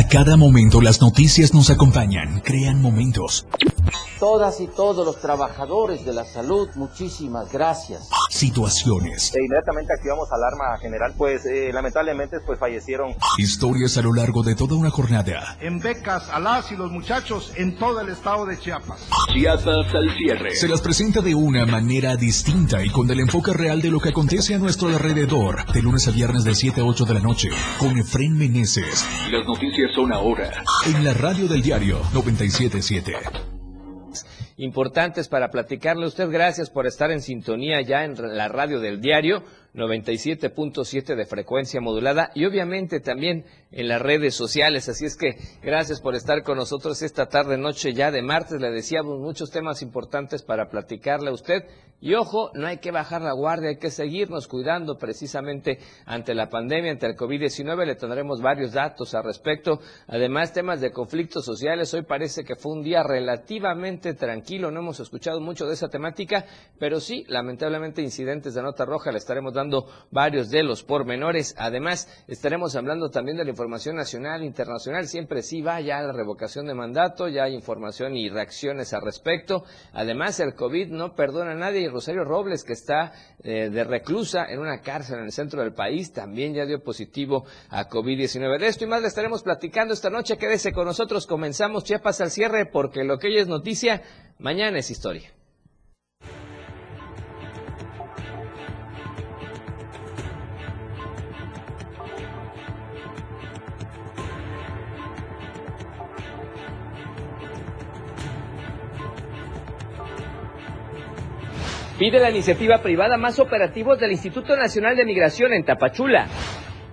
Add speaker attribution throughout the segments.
Speaker 1: A cada momento las noticias nos acompañan, crean momentos.
Speaker 2: Todas y todos los trabajadores de la salud, muchísimas gracias.
Speaker 1: Situaciones.
Speaker 3: E inmediatamente activamos alarma general, pues eh, lamentablemente pues fallecieron.
Speaker 1: Historias a lo largo de toda una jornada.
Speaker 4: En becas a las y los muchachos en todo el estado de Chiapas.
Speaker 1: Chiapas al cierre. Se las presenta de una manera distinta y con el enfoque real de lo que acontece a nuestro alrededor. De lunes a viernes de 7 a 8 de la noche. Con Efren Meneses. Las noticias son ahora. En la radio del diario 977
Speaker 5: importantes para platicarle. Usted gracias por estar en sintonía ya en la radio del diario 97.7 de frecuencia modulada y obviamente también en las redes sociales. Así es que gracias por estar con nosotros esta tarde, noche ya de martes. Le decíamos muchos temas importantes para platicarle a usted. Y ojo, no hay que bajar la guardia, hay que seguirnos cuidando precisamente ante la pandemia, ante el COVID-19. Le tendremos varios datos al respecto. Además, temas de conflictos sociales. Hoy parece que fue un día relativamente tranquilo. No hemos escuchado mucho de esa temática, pero sí, lamentablemente, incidentes de nota roja. Le estaremos dando varios de los pormenores. Además, estaremos hablando también de la información nacional, internacional. Siempre sí va ya la revocación de mandato, ya hay información y reacciones al respecto. Además, el COVID no perdona a nadie Rosario Robles, que está eh, de reclusa en una cárcel en el centro del país, también ya dio positivo a COVID-19. De esto y más le estaremos platicando esta noche. Quédese con nosotros. Comenzamos Chiapas al cierre porque lo que hoy es noticia, mañana es historia. Pide la iniciativa privada más operativos del Instituto Nacional de Migración en Tapachula.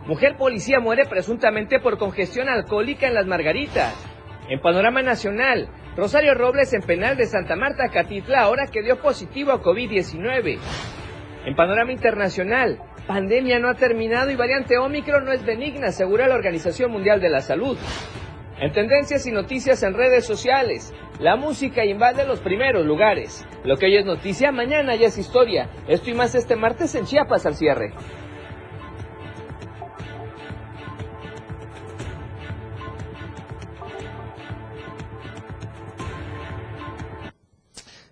Speaker 5: Mujer policía muere presuntamente por congestión alcohólica en las Margaritas. En panorama nacional, Rosario Robles en penal de Santa Marta, Catitla, ahora que dio positivo a COVID-19. En panorama internacional, pandemia no ha terminado y variante Omicron no es benigna, asegura la Organización Mundial de la Salud. En tendencias y noticias en redes sociales, la música invade los primeros lugares. Lo que hoy es noticia, mañana ya es historia. Esto y más este martes en Chiapas al cierre.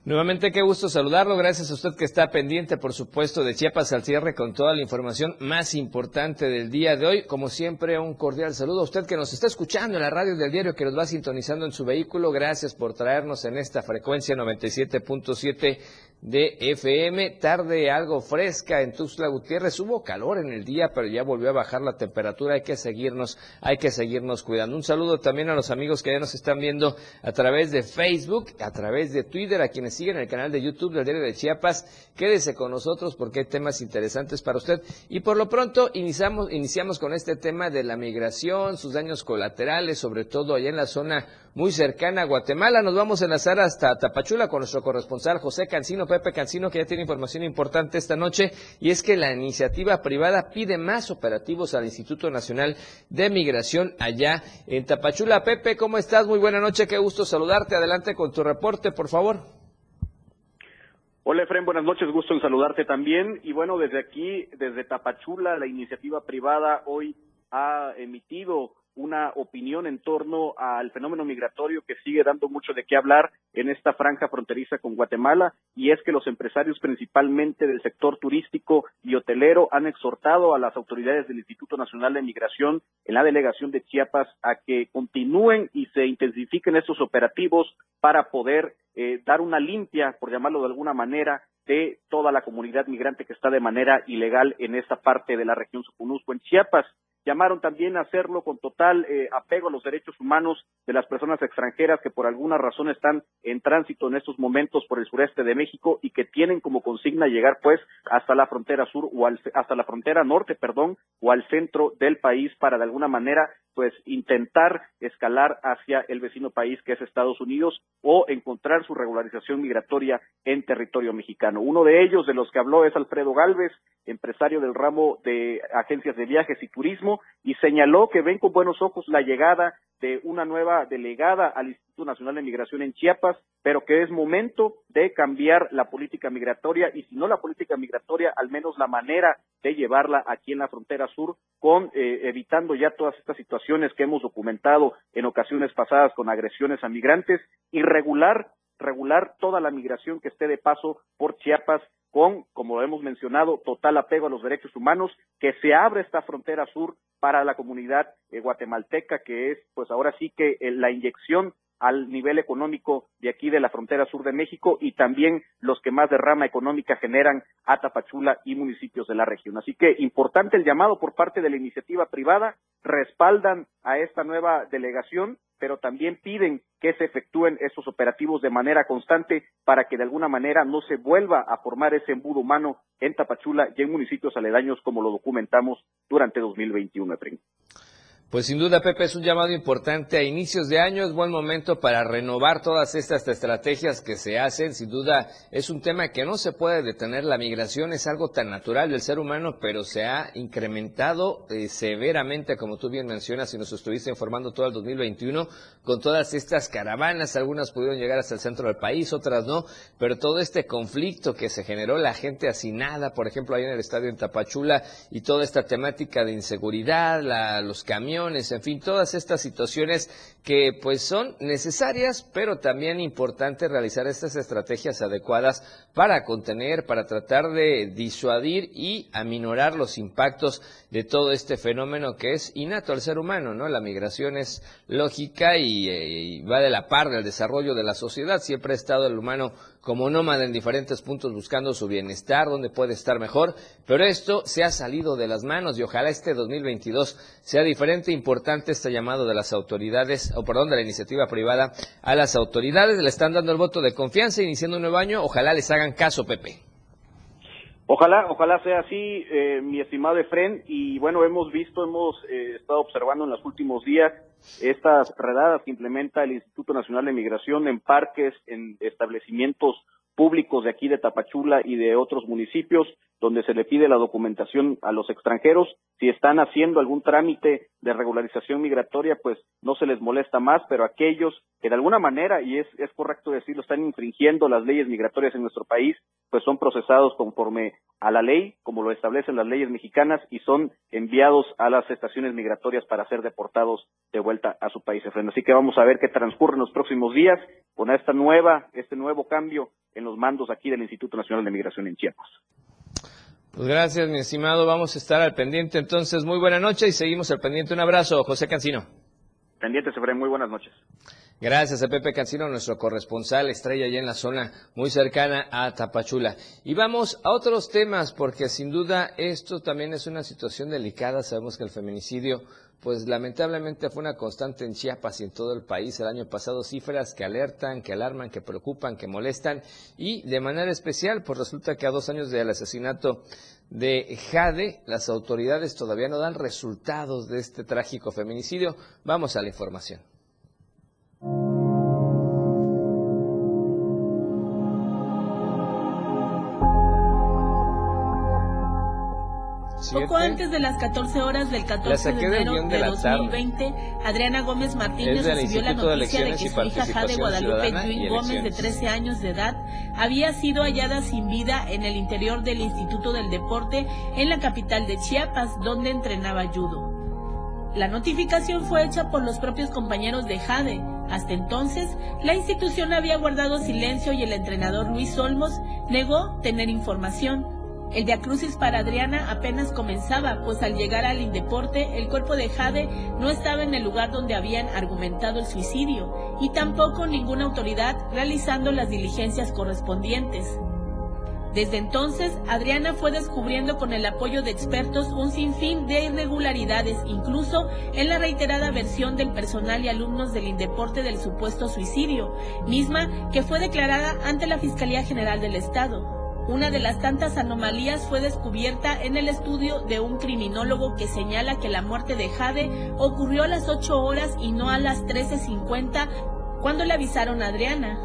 Speaker 5: Nuevamente qué gusto saludarlo. Gracias a usted que está pendiente, por supuesto, de Chiapas al cierre con toda la información más importante del día de hoy. Como siempre, un cordial saludo a usted que nos está escuchando en la radio del diario, que nos va sintonizando en su vehículo. Gracias por traernos en esta frecuencia 97.7 de FM. Tarde algo fresca en Tuxtla Gutiérrez. Hubo calor en el día, pero ya volvió a bajar la temperatura. Hay que seguirnos, hay que seguirnos cuidando. Un saludo también a los amigos que ya nos están viendo a través de Facebook, a través de Twitter, a quienes siguen el canal de YouTube del Diario de Chiapas. Quédese con nosotros porque hay temas interesantes para usted. Y por lo pronto iniciamos, iniciamos con este tema de la migración, sus daños colaterales, sobre todo allá en la zona muy cercana a Guatemala. Nos vamos a enlazar hasta Tapachula con nuestro corresponsal José Cancino, Pepe Cancino, que ya tiene información importante esta noche, y es que la iniciativa privada pide más operativos al Instituto Nacional de Migración allá en Tapachula. Pepe, ¿cómo estás? Muy buena noche, qué gusto saludarte. Adelante con tu reporte, por favor.
Speaker 6: Hola Efren, buenas noches, gusto en saludarte también. Y bueno, desde aquí, desde Tapachula, la iniciativa privada hoy ha emitido una opinión en torno al fenómeno migratorio que sigue dando mucho de qué hablar en esta franja fronteriza con Guatemala y es que los empresarios principalmente del sector turístico y hotelero han exhortado a las autoridades del Instituto Nacional de Migración en la delegación de Chiapas a que continúen y se intensifiquen estos operativos para poder eh, dar una limpia, por llamarlo de alguna manera, de toda la comunidad migrante que está de manera ilegal en esta parte de la región Supunusco en Chiapas llamaron también a hacerlo con total eh, apego a los derechos humanos de las personas extranjeras que por alguna razón están en tránsito en estos momentos por el sureste de México y que tienen como consigna llegar pues hasta la frontera sur o hasta la frontera norte, perdón, o al centro del país para de alguna manera pues intentar escalar hacia el vecino país que es Estados Unidos o encontrar su regularización migratoria en territorio mexicano. Uno de ellos de los que habló es Alfredo Galvez, empresario del ramo de agencias de viajes y turismo, y señaló que ven con buenos ojos la llegada de una nueva delegada al Instituto Nacional de Migración en Chiapas, pero que es momento de cambiar la política migratoria y si no la política migratoria, al menos la manera de llevarla aquí en la frontera sur, con eh, evitando ya todas estas situaciones que hemos documentado en ocasiones pasadas con agresiones a migrantes y regular regular toda la migración que esté de paso por Chiapas con, como hemos mencionado, total apego a los derechos humanos, que se abre esta frontera sur para la comunidad eh, guatemalteca, que es, pues ahora sí que eh, la inyección al nivel económico de aquí de la frontera sur de México y también los que más derrama económica generan a Tapachula y municipios de la región. Así que importante el llamado por parte de la iniciativa privada, respaldan a esta nueva delegación, pero también piden que se efectúen estos operativos de manera constante para que de alguna manera no se vuelva a formar ese embudo humano en Tapachula y en municipios aledaños como lo documentamos durante 2021, Efraín.
Speaker 5: Pues sin duda, Pepe, es un llamado importante a inicios de año. Es buen momento para renovar todas estas estrategias que se hacen. Sin duda, es un tema que no se puede detener. La migración es algo tan natural del ser humano, pero se ha incrementado eh, severamente, como tú bien mencionas, y nos estuviste informando todo el 2021, con todas estas caravanas. Algunas pudieron llegar hasta el centro del país, otras no. Pero todo este conflicto que se generó, la gente hacinada, por ejemplo, ahí en el estadio en Tapachula, y toda esta temática de inseguridad, la, los camiones, en fin, todas estas situaciones que pues son necesarias, pero también importante realizar estas estrategias adecuadas para contener, para tratar de disuadir y aminorar los impactos de todo este fenómeno que es innato al ser humano, ¿no? La migración es lógica y, eh, va de la par del desarrollo de la sociedad, siempre ha estado el humano como nómada en diferentes puntos buscando su bienestar, donde puede estar mejor, pero esto se ha salido de las manos y ojalá este 2022 sea diferente, importante este llamado de las autoridades, o perdón, de la iniciativa privada a las autoridades, le están dando el voto de confianza iniciando un nuevo año, ojalá les hagan caso, Pepe.
Speaker 6: Ojalá, ojalá sea así, eh, mi estimado Efren, y bueno, hemos visto, hemos eh, estado observando en los últimos días estas redadas que implementa el Instituto Nacional de Migración en parques, en establecimientos públicos de aquí de Tapachula y de otros municipios, donde se le pide la documentación a los extranjeros. Si están haciendo algún trámite de regularización migratoria, pues no se les molesta más, pero aquellos que de alguna manera, y es, es correcto decirlo, están infringiendo las leyes migratorias en nuestro país, pues son procesados conforme a la ley, como lo establecen las leyes mexicanas, y son enviados a las estaciones migratorias para ser deportados de vuelta a su país. Así que vamos a ver qué transcurre en los próximos días con esta nueva, este nuevo cambio en los mandos aquí del Instituto Nacional de Migración en Chiapas.
Speaker 5: Pues gracias, mi estimado. Vamos a estar al pendiente entonces. Muy buena noche y seguimos al pendiente. Un abrazo, José Cancino.
Speaker 6: Pendiente, Efraín. Muy buenas noches.
Speaker 5: Gracias a Pepe Cancino, nuestro corresponsal estrella allá en la zona muy cercana a Tapachula. Y vamos a otros temas, porque sin duda esto también es una situación delicada. Sabemos que el feminicidio pues lamentablemente fue una constante en Chiapas y en todo el país el año pasado, cifras que alertan, que alarman, que preocupan, que molestan y de manera especial, pues resulta que a dos años del asesinato de Jade, las autoridades todavía no dan resultados de este trágico feminicidio. Vamos a la información.
Speaker 7: Poco antes de las 14 horas del 14 de enero de, 2020, Adriana Gómez Martínez recibió la noticia de, que su hija Jade Guadalupe Juin Gómez, de 13 años de edad, había sido hallada sin vida en el interior del Instituto del Deporte en la capital de Chiapas, donde entrenaba judo. La notificación fue hecha por los propios compañeros de Jade. Hasta entonces, la institución había guardado silencio y el entrenador Luis Olmos negó tener información. El viacrucis para Adriana apenas comenzaba, pues al llegar al Indeporte, el cuerpo de Jade no estaba en el lugar donde habían argumentado el suicidio y tampoco ninguna autoridad realizando las diligencias correspondientes. Desde entonces, Adriana fue descubriendo con el apoyo de expertos un sinfín de irregularidades, incluso en la reiterada versión del personal y alumnos del Indeporte del supuesto suicidio, misma que fue declarada ante la Fiscalía General del Estado. Una de las tantas anomalías fue descubierta en el estudio de un criminólogo que señala que la muerte de Jade ocurrió a las 8 horas y no a las 13.50 cuando le avisaron a Adriana.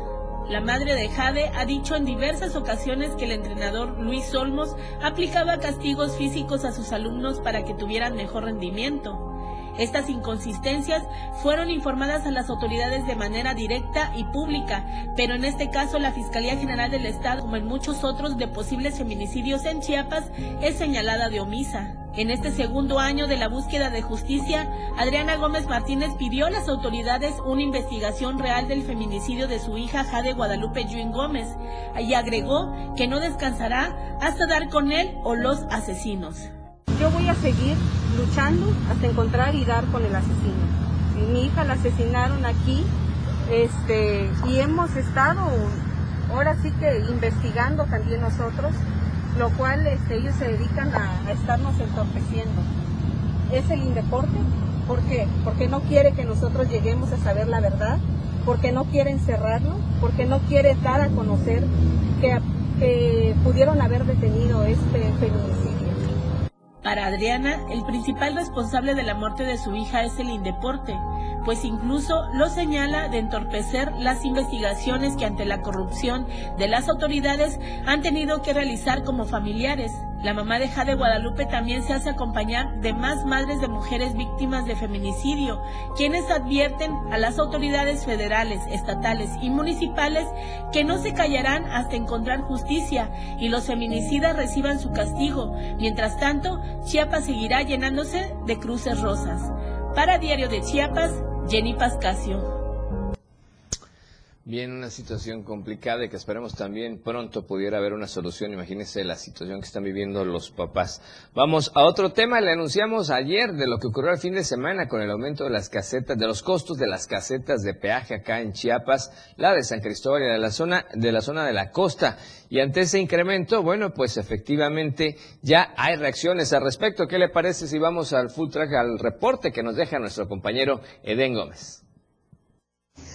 Speaker 7: La madre de Jade ha dicho en diversas ocasiones que el entrenador Luis Olmos aplicaba castigos físicos a sus alumnos para que tuvieran mejor rendimiento. Estas inconsistencias fueron informadas a las autoridades de manera directa y pública, pero en este caso la Fiscalía General del Estado, como en muchos otros de posibles feminicidios en Chiapas, es señalada de omisa. En este segundo año de la búsqueda de justicia, Adriana Gómez Martínez pidió a las autoridades una investigación real del feminicidio de su hija Jade Guadalupe Yuin Gómez y agregó que no descansará hasta dar con él o los asesinos.
Speaker 8: Yo voy a seguir luchando hasta encontrar y dar con el asesino. mi hija la asesinaron aquí este, y hemos estado ahora sí que investigando también nosotros lo cual este, ellos se dedican a, estarnos entorpeciendo. Es el Indeporte, ¿por qué? Porque no quiere que nosotros lleguemos a saber la verdad, porque no quiere encerrarlo, porque no quiere dar a conocer que, que pudieron haber detenido este feminicidio.
Speaker 7: Para Adriana, el principal responsable de la muerte de su hija es el Indeporte, pues incluso lo señala de entorpecer las investigaciones que ante la corrupción de las autoridades han tenido que realizar como familiares. La mamá de Jade Guadalupe también se hace acompañar de más madres de mujeres víctimas de feminicidio, quienes advierten a las autoridades federales, estatales y municipales que no se callarán hasta encontrar justicia y los feminicidas reciban su castigo. Mientras tanto, Chiapas seguirá llenándose de cruces rosas. Para Diario de Chiapas, Jenny Pascasio.
Speaker 5: Bien, una situación complicada y que esperemos también pronto pudiera haber una solución. Imagínense la situación que están viviendo los papás. Vamos a otro tema. Le anunciamos ayer de lo que ocurrió el fin de semana con el aumento de las casetas, de los costos de las casetas de peaje acá en Chiapas, la de San Cristóbal y de la zona de la zona de la costa. Y ante ese incremento, bueno, pues efectivamente ya hay reacciones al respecto. ¿Qué le parece si vamos al full track, al reporte que nos deja nuestro compañero Eden Gómez?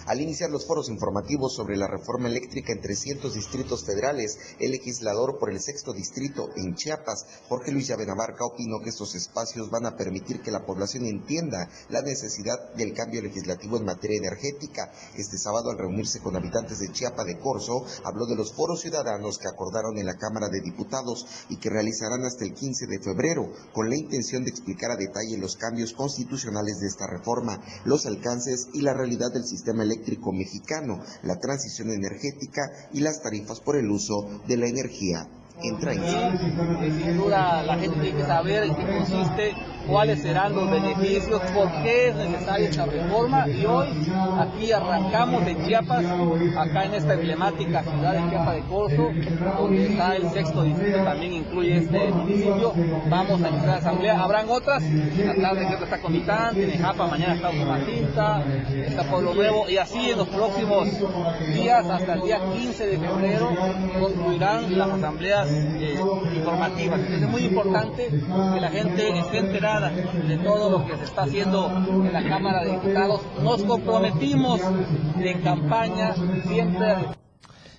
Speaker 9: Al iniciar los foros informativos sobre la reforma eléctrica en 300 distritos federales, el legislador por el sexto distrito en Chiapas, Jorge Luis Llavenabarca, opinó que estos espacios van a permitir que la población entienda la necesidad del cambio legislativo en materia energética. Este sábado, al reunirse con habitantes de Chiapa de Corzo, habló de los foros ciudadanos que acordaron en la Cámara de Diputados y que realizarán hasta el 15 de febrero, con la intención de explicar a detalle los cambios constitucionales de esta reforma, los alcances y la realidad del sistema eléctrico eléctrico mexicano, la transición energética y las tarifas por el uso de la energía entra en
Speaker 10: Sin duda la gente tiene que saber en qué consiste cuáles serán los beneficios, por qué es necesaria esta reforma. Y hoy aquí arrancamos de Chiapas, acá en esta emblemática ciudad de Chiapas de Corzo, donde está el sexto distrito, también incluye este municipio, vamos a iniciar la asamblea, habrán otras, la tarde creo que está Comitán, tiene Japa, mañana está Ocomatinta, está Pueblo Nuevo y así en los próximos días hasta el día 15 de febrero concluirán las asambleas eh, informativas. es muy importante que la gente esté enterada de todo lo que se está haciendo en la Cámara de Diputados. Nos comprometimos en campaña siempre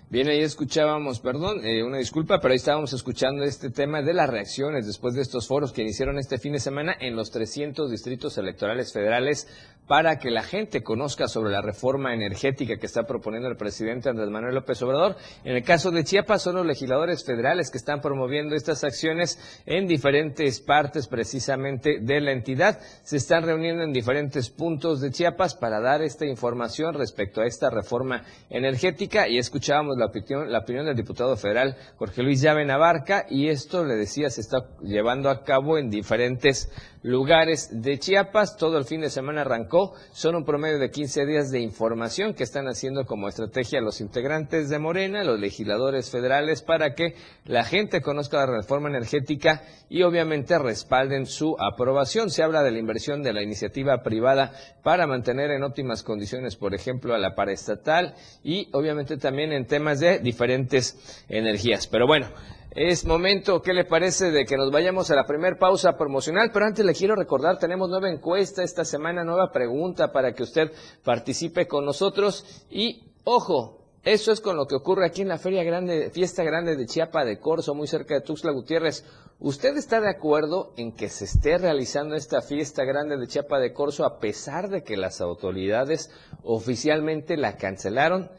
Speaker 5: Bien, ahí escuchábamos, perdón, eh, una disculpa, pero ahí estábamos escuchando este tema de las reacciones después de estos foros que iniciaron este fin de semana en los 300 distritos electorales federales para que la gente conozca sobre la reforma energética que está proponiendo el presidente Andrés Manuel López Obrador. En el caso de Chiapas son los legisladores federales que están promoviendo estas acciones en diferentes partes precisamente de la entidad. Se están reuniendo en diferentes puntos de Chiapas para dar esta información respecto a esta reforma energética y escuchábamos la opinión, la opinión del diputado federal Jorge Luis Llave Navarca y esto, le decía, se está llevando a cabo en diferentes lugares de Chiapas. Todo el fin de semana arrancó. Son un promedio de 15 días de información que están haciendo como estrategia los integrantes de Morena, los legisladores federales, para que la gente conozca la reforma energética y obviamente respalden su aprobación. Se habla de la inversión de la iniciativa privada para mantener en óptimas condiciones, por ejemplo, a la paraestatal y obviamente también en temas de diferentes energías. Pero bueno, es momento, ¿qué le parece de que nos vayamos a la primera pausa promocional? Pero antes le quiero recordar, tenemos nueva encuesta esta semana, nueva pregunta para que usted participe con nosotros. Y, ojo, eso es con lo que ocurre aquí en la Feria Grande, Fiesta Grande de Chiapa de Corzo, muy cerca de Tuxtla Gutiérrez. ¿Usted está de acuerdo en que se esté realizando esta Fiesta Grande de Chiapa de Corzo a pesar de que las autoridades oficialmente la cancelaron?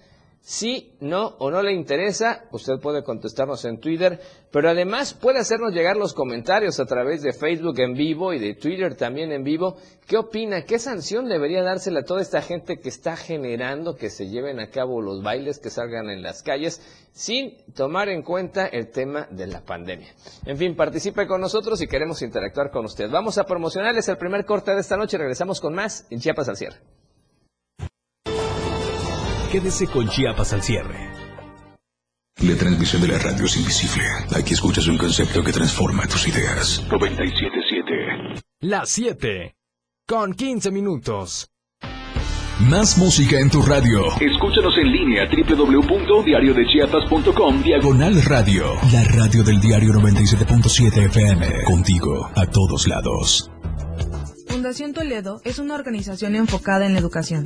Speaker 5: Sí, no o no le interesa, usted puede contestarnos en Twitter, pero además puede hacernos llegar los comentarios a través de Facebook en vivo y de Twitter también en vivo. ¿Qué opina? ¿Qué sanción debería dársela a toda esta gente que está generando que se lleven a cabo los bailes, que salgan en las calles, sin tomar en cuenta el tema de la pandemia? En fin, participe con nosotros y queremos interactuar con usted. Vamos a promocionarles el primer corte de esta noche. Regresamos con más en Chiapas al cierre.
Speaker 1: Quédese con Chiapas al cierre. La transmisión de la radio es invisible. Aquí escuchas un concepto que transforma tus ideas. 977.
Speaker 11: Las 7. Con 15 minutos.
Speaker 1: Más música en tu radio. Escúchanos en línea www.diariodechiapas.com Diagonal Radio. La radio del diario 97.7 FM. Contigo a todos lados.
Speaker 12: Fundación Toledo es una organización enfocada en la educación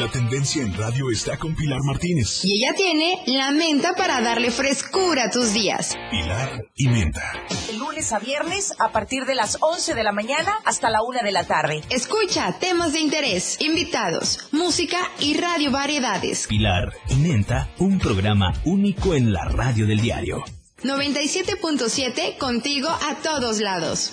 Speaker 1: La tendencia en radio está con Pilar Martínez.
Speaker 13: Y ella tiene la menta para darle frescura a tus días.
Speaker 1: Pilar y menta.
Speaker 14: Lunes a viernes a partir de las 11 de la mañana hasta la 1 de la tarde.
Speaker 13: Escucha temas de interés, invitados, música y radio variedades.
Speaker 1: Pilar y menta, un programa único en la radio del diario.
Speaker 13: 97.7 contigo a todos lados.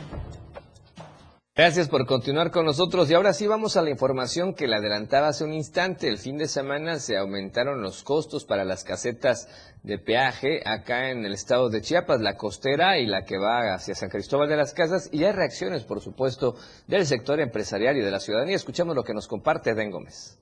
Speaker 5: Gracias por continuar con nosotros y ahora sí vamos a la información que le adelantaba hace un instante. El fin de semana se aumentaron los costos para las casetas de peaje acá en el estado de Chiapas, la costera y la que va hacia San Cristóbal de las Casas y hay reacciones, por supuesto, del sector empresarial y de la ciudadanía. Escuchamos lo que nos comparte Den Gómez.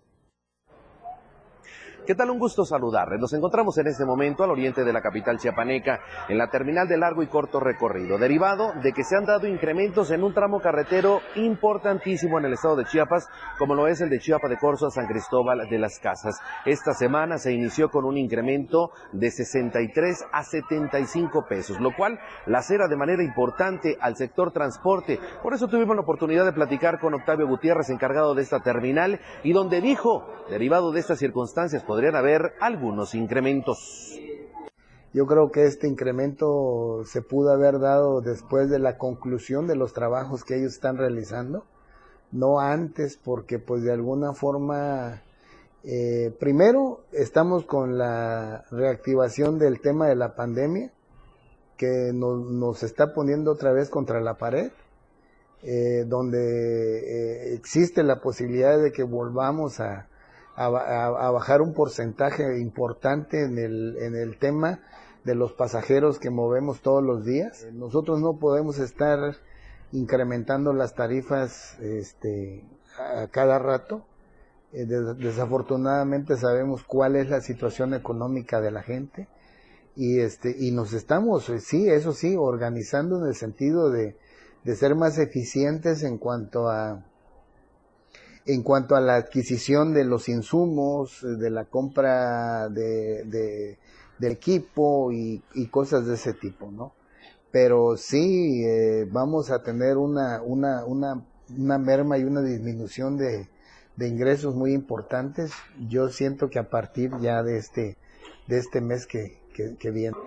Speaker 15: ¿Qué tal? Un gusto saludarles. Nos encontramos en este momento al oriente de la capital chiapaneca, en la terminal de largo y corto recorrido, derivado de que se han dado incrementos en un tramo carretero importantísimo en el estado de Chiapas, como lo es el de Chiapa de Corzo a San Cristóbal de las Casas. Esta semana se inició con un incremento de 63 a 75 pesos, lo cual lacera de manera importante al sector transporte. Por eso tuvimos la oportunidad de platicar con Octavio Gutiérrez, encargado de esta terminal, y donde dijo, derivado de estas circunstancias, podrían haber algunos incrementos.
Speaker 16: Yo creo que este incremento se pudo haber dado después de la conclusión de los trabajos que ellos están realizando, no antes, porque pues de alguna forma, eh, primero estamos con la reactivación del tema de la pandemia, que nos, nos está poniendo otra vez contra la pared, eh, donde eh, existe la posibilidad de que volvamos a, a, bajar un porcentaje importante en el, en el tema de los pasajeros que movemos todos los días. Nosotros no podemos estar incrementando las tarifas este, a cada rato Eh, desafortunadamente sabemos cuál es la situación económica de la gente y este y nos estamos eh, sí eso sí organizando en el sentido de, de ser más eficientes en cuanto a en cuanto a la adquisición de los insumos, de la compra de, de, equipo y, cosas de ese tipo, ¿no? Pero sí eh, vamos a tener una, una, una, una merma y una disminución de, de ingresos muy importantes. Yo siento que a partir ya de este, de este mes que, que viene.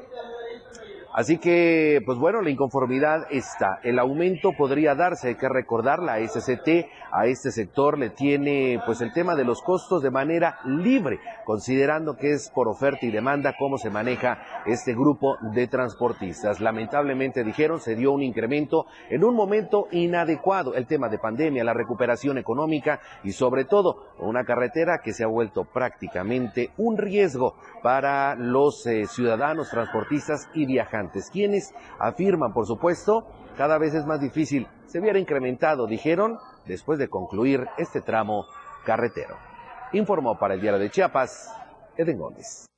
Speaker 15: Así que, pues bueno, la inconformidad está. El aumento podría darse, hay que recordar, la SCT a este sector le tiene pues el tema de los costos de manera libre, considerando que es por oferta y demanda cómo se maneja este grupo de transportistas. Lamentablemente, dijeron, se dio un incremento en un momento inadecuado. El tema de pandemia, la recuperación económica y sobre todo una carretera que se ha vuelto prácticamente un riesgo para los eh, ciudadanos transportistas y viajantes quienes afirman, por supuesto, cada vez es más difícil. Se hubiera incrementado, dijeron, después de concluir este tramo carretero. Informó para el Diario de Chiapas, Eden Gómez.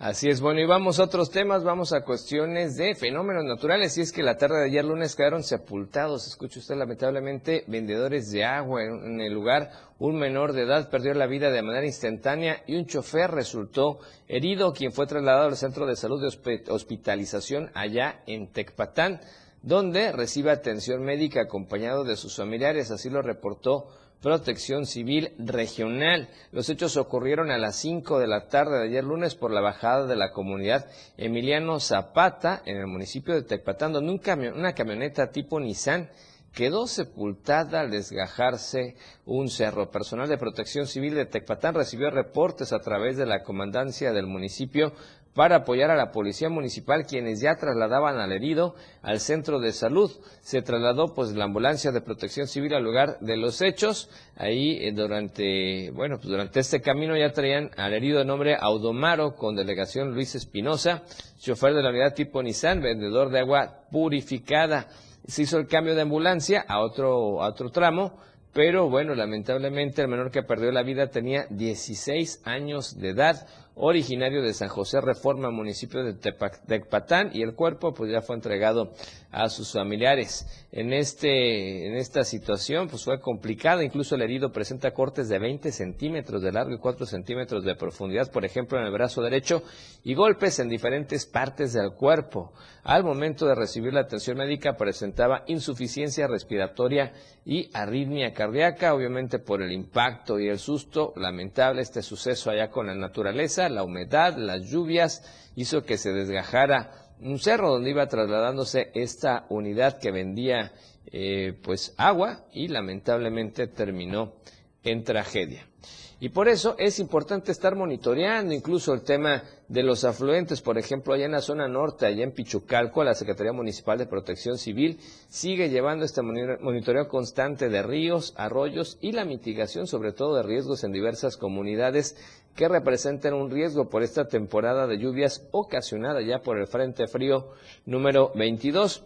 Speaker 5: Así es, bueno, y vamos a otros temas, vamos a cuestiones de fenómenos naturales, y es que la tarde de ayer lunes quedaron sepultados, escucha usted lamentablemente, vendedores de agua en, el lugar, un menor de edad perdió la vida de manera instantánea y un chofer resultó herido, quien fue trasladado al centro de salud de hospitalización allá en Tecpatán, donde recibe atención médica acompañado de sus familiares, así lo reportó Protección Civil Regional. Los hechos ocurrieron a las 5 de la tarde de ayer lunes por la bajada de la comunidad Emiliano Zapata en el municipio de Tecpatán, donde una camioneta tipo Nissan quedó sepultada al desgajarse un cerro. Personal de Protección Civil de Tecpatán recibió reportes a través de la comandancia del municipio para apoyar a la policía municipal quienes ya trasladaban al herido al centro de salud. Se trasladó pues la ambulancia de protección civil al lugar de los hechos. Ahí eh, durante, bueno, pues durante este camino ya traían al herido de nombre Audomaro con delegación Luis Espinosa, chofer de la unidad tipo Nissan, vendedor de agua purificada. Se hizo el cambio de ambulancia a otro, a otro tramo pero bueno, lamentablemente el menor que perdió la vida tenía 16 años de edad originario de San José Reforma, municipio de Tecpatán, y el cuerpo pues ya fue entregado a sus familiares. En, este, en esta situación pues fue complicada, incluso el herido presenta cortes de 20 centímetros de largo y 4 centímetros de profundidad, por ejemplo en el brazo derecho, y golpes en diferentes partes del cuerpo. Al momento de recibir la atención médica presentaba insuficiencia respiratoria y arritmia cardíaca, obviamente por el impacto y el susto lamentable este suceso allá con la naturaleza la humedad, las lluvias, hizo que se desgajara un cerro donde iba trasladándose esta unidad que vendía eh, pues agua y lamentablemente terminó en tragedia. Y por eso es importante estar monitoreando incluso el tema de los afluentes. Por ejemplo, allá en la zona norte, allá en Pichucalco, la Secretaría Municipal de Protección Civil sigue llevando este monitoreo constante de ríos, arroyos y la mitigación sobre todo de riesgos en diversas comunidades que representan un riesgo por esta temporada de lluvias ocasionada ya por el Frente Frío número 22.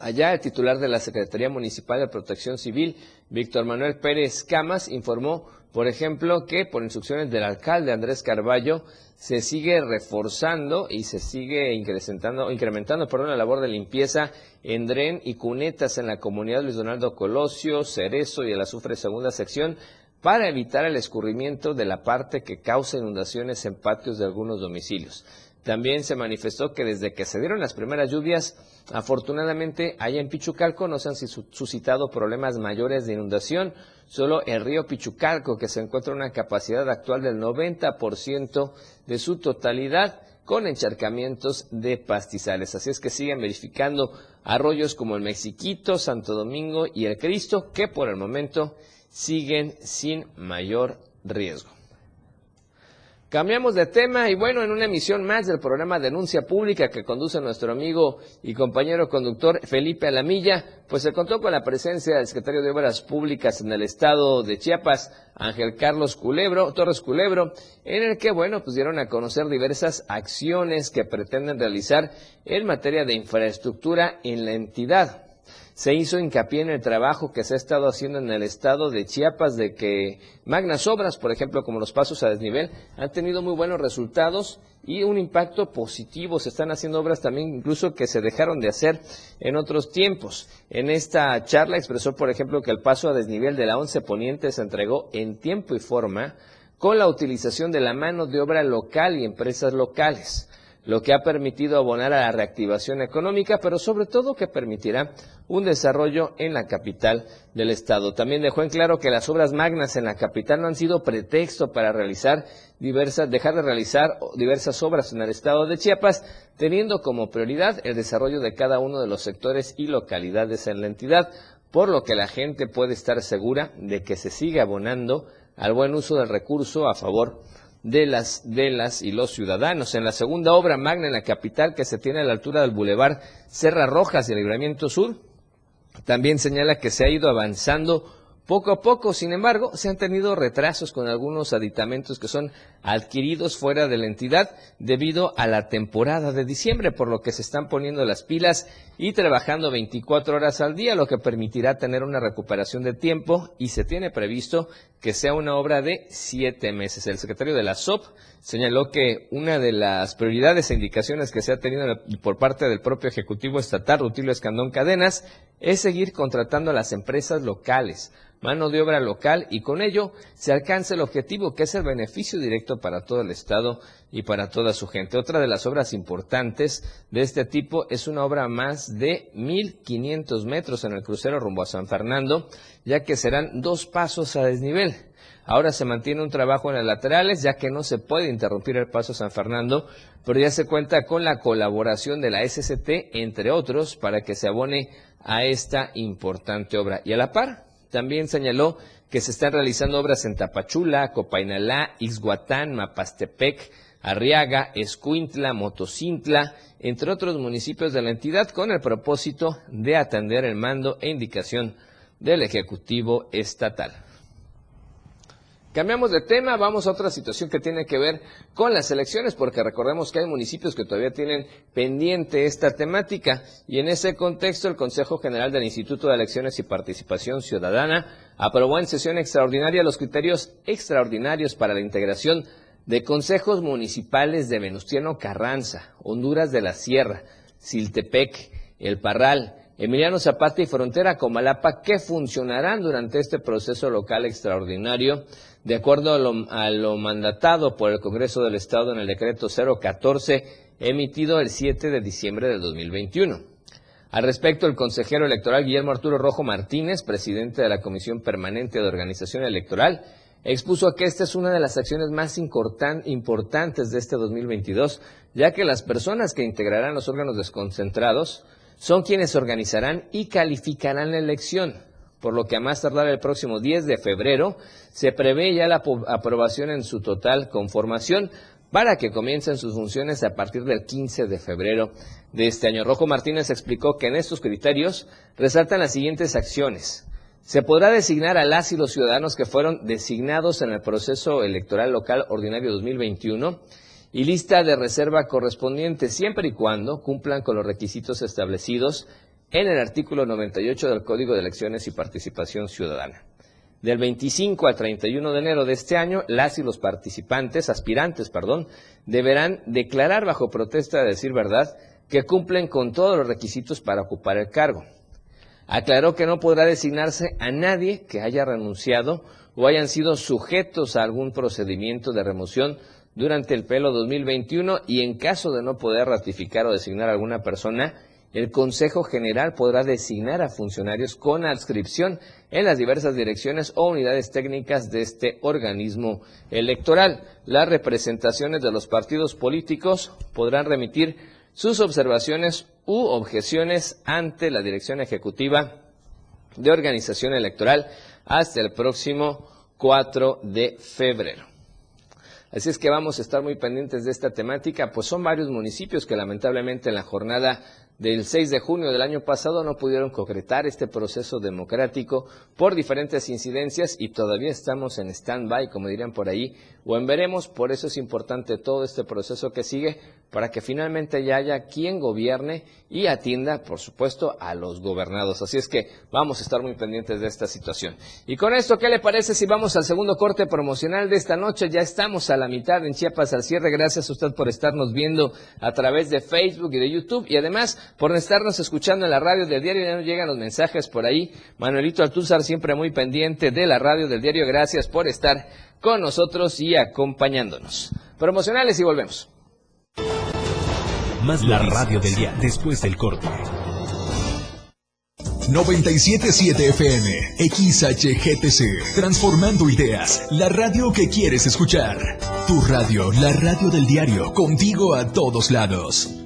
Speaker 5: Allá el titular de la Secretaría Municipal de Protección Civil, Víctor Manuel Pérez Camas, informó, por ejemplo, que por instrucciones del alcalde Andrés Carballo se sigue reforzando y se sigue incrementando, incrementando perdón, la labor de limpieza en dren y cunetas en la comunidad Luis Donaldo Colosio, Cerezo y el Azufre Segunda Sección, para evitar el escurrimiento de la parte que causa inundaciones en patios de algunos domicilios. También se manifestó que desde que se dieron las primeras lluvias, afortunadamente allá en Pichucalco no se han suscitado problemas mayores de inundación, solo el río Pichucalco, que se encuentra en una capacidad actual del 90% de su totalidad, con encharcamientos de pastizales. Así es que siguen verificando arroyos como el Mexiquito, Santo Domingo y el Cristo, que por el momento siguen sin mayor riesgo. Cambiamos de tema y bueno, en una emisión más del programa Denuncia Pública que conduce nuestro amigo y compañero conductor Felipe Alamilla, pues se contó con la presencia del secretario de Obras Públicas en el estado de Chiapas, Ángel Carlos Culebro, Torres Culebro, en el que, bueno, pues dieron a conocer diversas acciones que pretenden realizar en materia de infraestructura en la entidad. Se hizo hincapié en el trabajo que se ha estado haciendo en el estado de Chiapas de que magnas obras, por ejemplo, como los pasos a desnivel, han tenido muy buenos resultados y un impacto positivo. Se están haciendo obras también incluso que se dejaron de hacer en otros tiempos. En esta charla expresó, por ejemplo, que el paso a desnivel de la 11 Poniente se entregó en tiempo y forma con la utilización de la mano de obra local y empresas locales lo que ha permitido abonar a la reactivación económica, pero sobre todo que permitirá un desarrollo en la capital del Estado. También dejó en claro que las obras magnas en la capital no han sido pretexto para realizar diversas, dejar de realizar diversas obras en el Estado de Chiapas, teniendo como prioridad el desarrollo de cada uno de los sectores y localidades en la entidad, por lo que la gente puede estar segura de que se sigue abonando al buen uso del recurso a favor de las, de las y los ciudadanos. En la segunda obra magna en la capital, que se tiene a la altura del Boulevard Serra Rojas y el Libramiento Sur, también señala que se ha ido avanzando poco a poco, sin embargo, se han tenido retrasos con algunos aditamentos que son adquiridos fuera de la entidad debido a la temporada de diciembre, por lo que se están poniendo las pilas y trabajando 24 horas al día, lo que permitirá tener una recuperación de tiempo y se tiene previsto que sea una obra de siete meses. El secretario de la SOP señaló que una de las prioridades e indicaciones que se ha tenido por parte del propio Ejecutivo Estatal, Rutilio Escandón Cadenas, es seguir contratando a las empresas locales mano de obra local y con ello se alcanza el objetivo que es el beneficio directo para todo el Estado y para toda su gente. Otra de las obras importantes de este tipo es una obra más de 1.500 metros en el crucero rumbo a San Fernando, ya que serán dos pasos a desnivel. Ahora se mantiene un trabajo en las laterales, ya que no se puede interrumpir el paso San Fernando, pero ya se cuenta con la colaboración de la SCT, entre otros, para que se abone a esta importante obra. Y a la par, también señaló que se están realizando obras en Tapachula, Copainalá, Ixhuatán, Mapastepec, Arriaga, Escuintla, Motocintla, entre otros municipios de la entidad, con el propósito de atender el mando e indicación del Ejecutivo Estatal. Cambiamos de tema, vamos a otra situación que tiene que ver con las elecciones, porque recordemos que hay municipios que todavía tienen pendiente esta temática y en ese contexto el Consejo General del Instituto de Elecciones y Participación Ciudadana aprobó en sesión extraordinaria los criterios extraordinarios para la integración de consejos municipales de Venustiano Carranza, Honduras de la Sierra, Siltepec, El Parral, Emiliano Zapata y Frontera Comalapa que funcionarán durante este proceso local extraordinario de acuerdo a lo, mandatado por el Congreso del Estado en el decreto 014 emitido el 7 de diciembre de 2021. Al respecto, el consejero electoral Guillermo Arturo Rojo Martínez, presidente de la Comisión Permanente de Organización Electoral, expuso que esta es una de las acciones más importantes de este 2022, ya que las personas que integrarán los órganos desconcentrados son quienes organizarán y calificarán la elección, por lo que a más tardar el próximo 10 de febrero se prevé ya la aprobación en su total conformación para que comiencen sus funciones a partir del 15 de febrero de este año. Rojo Martínez explicó que en estos criterios resaltan las siguientes acciones. Se podrá designar a las y los ciudadanos que fueron designados en el proceso electoral local ordinario 2021 y lista de reserva correspondiente siempre y cuando cumplan con los requisitos establecidos en el artículo 98 del Código de Elecciones y Participación Ciudadana. Del 25 al 31 de enero de este año, las y los participantes, aspirantes, perdón, deberán declarar bajo protesta de decir verdad que cumplen con todos los requisitos para ocupar el cargo. Aclaró que no podrá designarse a nadie que haya renunciado o hayan sido sujetos a algún procedimiento de remoción durante el pelo 2021 y en caso de no poder ratificar o designar a alguna persona, el Consejo General podrá designar a funcionarios con adscripción en las diversas direcciones o unidades técnicas de este organismo electoral. Las representaciones de los partidos políticos podrán remitir sus observaciones u objeciones ante la Dirección Ejecutiva de Organización Electoral hasta el próximo 4 de febrero. Así es que vamos a estar muy pendientes de esta temática, pues son varios municipios que lamentablemente en la jornada del 6 de junio del año pasado no pudieron concretar este proceso democrático por diferentes incidencias y todavía estamos en stand-by, como dirían por ahí, o en veremos. Por eso es importante todo este proceso que sigue para que finalmente ya haya quien gobierne y atienda, por supuesto, a los gobernados. Así es que vamos a estar muy pendientes de esta situación. Y con esto, ¿qué le parece si vamos al segundo corte promocional de esta noche? Ya estamos a la mitad en Chiapas al cierre. Gracias a usted por estarnos viendo a través de Facebook y de YouTube y además por estarnos escuchando en la radio del diario. Ya nos llegan los mensajes por ahí. Manuelito Altúzar siempre muy pendiente de la radio del diario. Gracias por estar con nosotros y acompañándonos. Promocionales y volvemos.
Speaker 1: Más la radio del día después del corte. 977 FM, XHGTC, transformando ideas, la radio que quieres escuchar. Tu radio, la radio del diario, contigo a todos lados.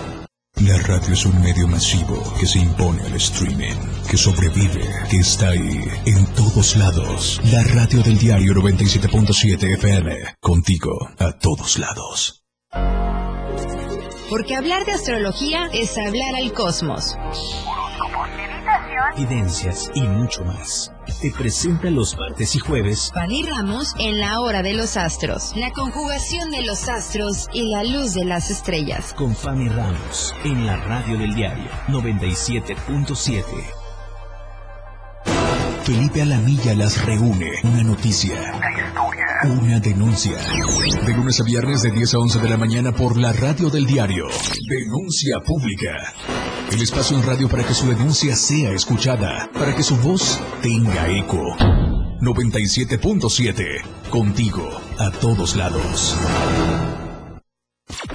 Speaker 1: La radio es un medio masivo que se impone al streaming, que sobrevive, que está ahí, en todos lados. La radio del diario 97.7 FM, contigo a todos lados.
Speaker 13: Porque hablar de astrología es hablar al cosmos.
Speaker 1: Evidencias y mucho más te presenta los martes y jueves
Speaker 13: Fanny Ramos en la hora de los astros, la conjugación de los astros y la luz de las estrellas.
Speaker 1: Con Fanny Ramos en la radio del diario 97.7. Felipe Alamilla las reúne. Una noticia. Una historia. Una denuncia. De lunes a viernes de 10 a 11 de la mañana por la radio del diario. Denuncia pública. El espacio en radio para que su denuncia sea escuchada, para que su voz tenga eco. 97.7. Contigo, a todos lados.